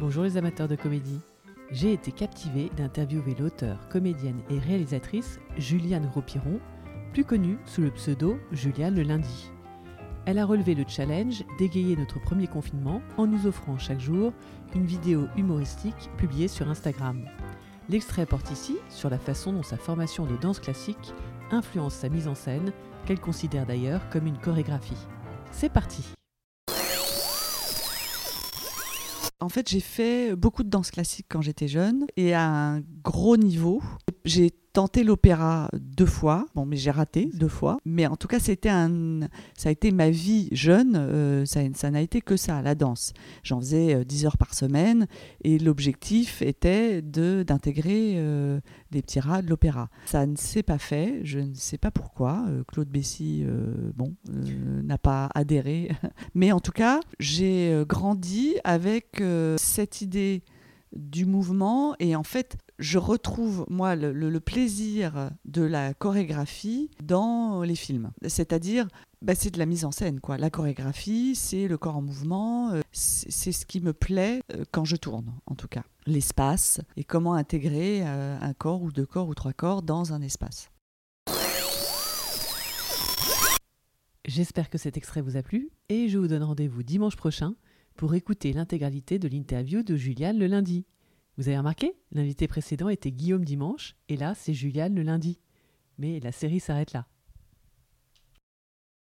Bonjour les amateurs de comédie. J'ai été captivée d'interviewer l'auteur, comédienne et réalisatrice Juliane Gros-Piron, plus connue sous le pseudo Juliane le lundi. Elle a relevé le challenge d'égayer notre premier confinement en nous offrant chaque jour une vidéo humoristique publiée sur Instagram. L'extrait porte ici sur la façon dont sa formation de danse classique influence sa mise en scène, qu'elle considère d'ailleurs comme une chorégraphie. C'est parti En fait, j'ai fait beaucoup de danse classique quand j'étais jeune et à un gros niveau. Tenté l'opéra deux fois, bon, mais j'ai raté deux fois. Mais en tout cas, c'était un, ça a été ma vie jeune. euh, ça, n'a été que ça, la danse. J'en faisais euh, 10 heures par semaine et l'objectif était de d'intégrer euh, des petits rats de l'opéra. Ça ne s'est pas fait. Je ne sais pas pourquoi. Euh, Claude Bessy, euh, bon, euh, n'a pas adhéré. Mais en tout cas, j'ai euh, grandi avec euh, cette idée du mouvement. Et en fait je retrouve moi le, plaisir de la chorégraphie dans les films. C'est-à-dire bah, c'est de la mise en scène quoi. La chorégraphie c'est le corps en mouvement euh, c'est c'est ce qui me plaît euh, quand je tourne en tout cas. L'espace et comment intégrer euh, un corps ou deux corps ou trois corps dans un espace. J'espère que cet extrait vous a plu et je vous donne rendez-vous dimanche prochain pour écouter l'intégralité de l'interview de Juliane le lundi. Vous avez remarqué L'invité précédent était Guillaume dimanche et là c'est Juliane le lundi. Mais la série s'arrête là.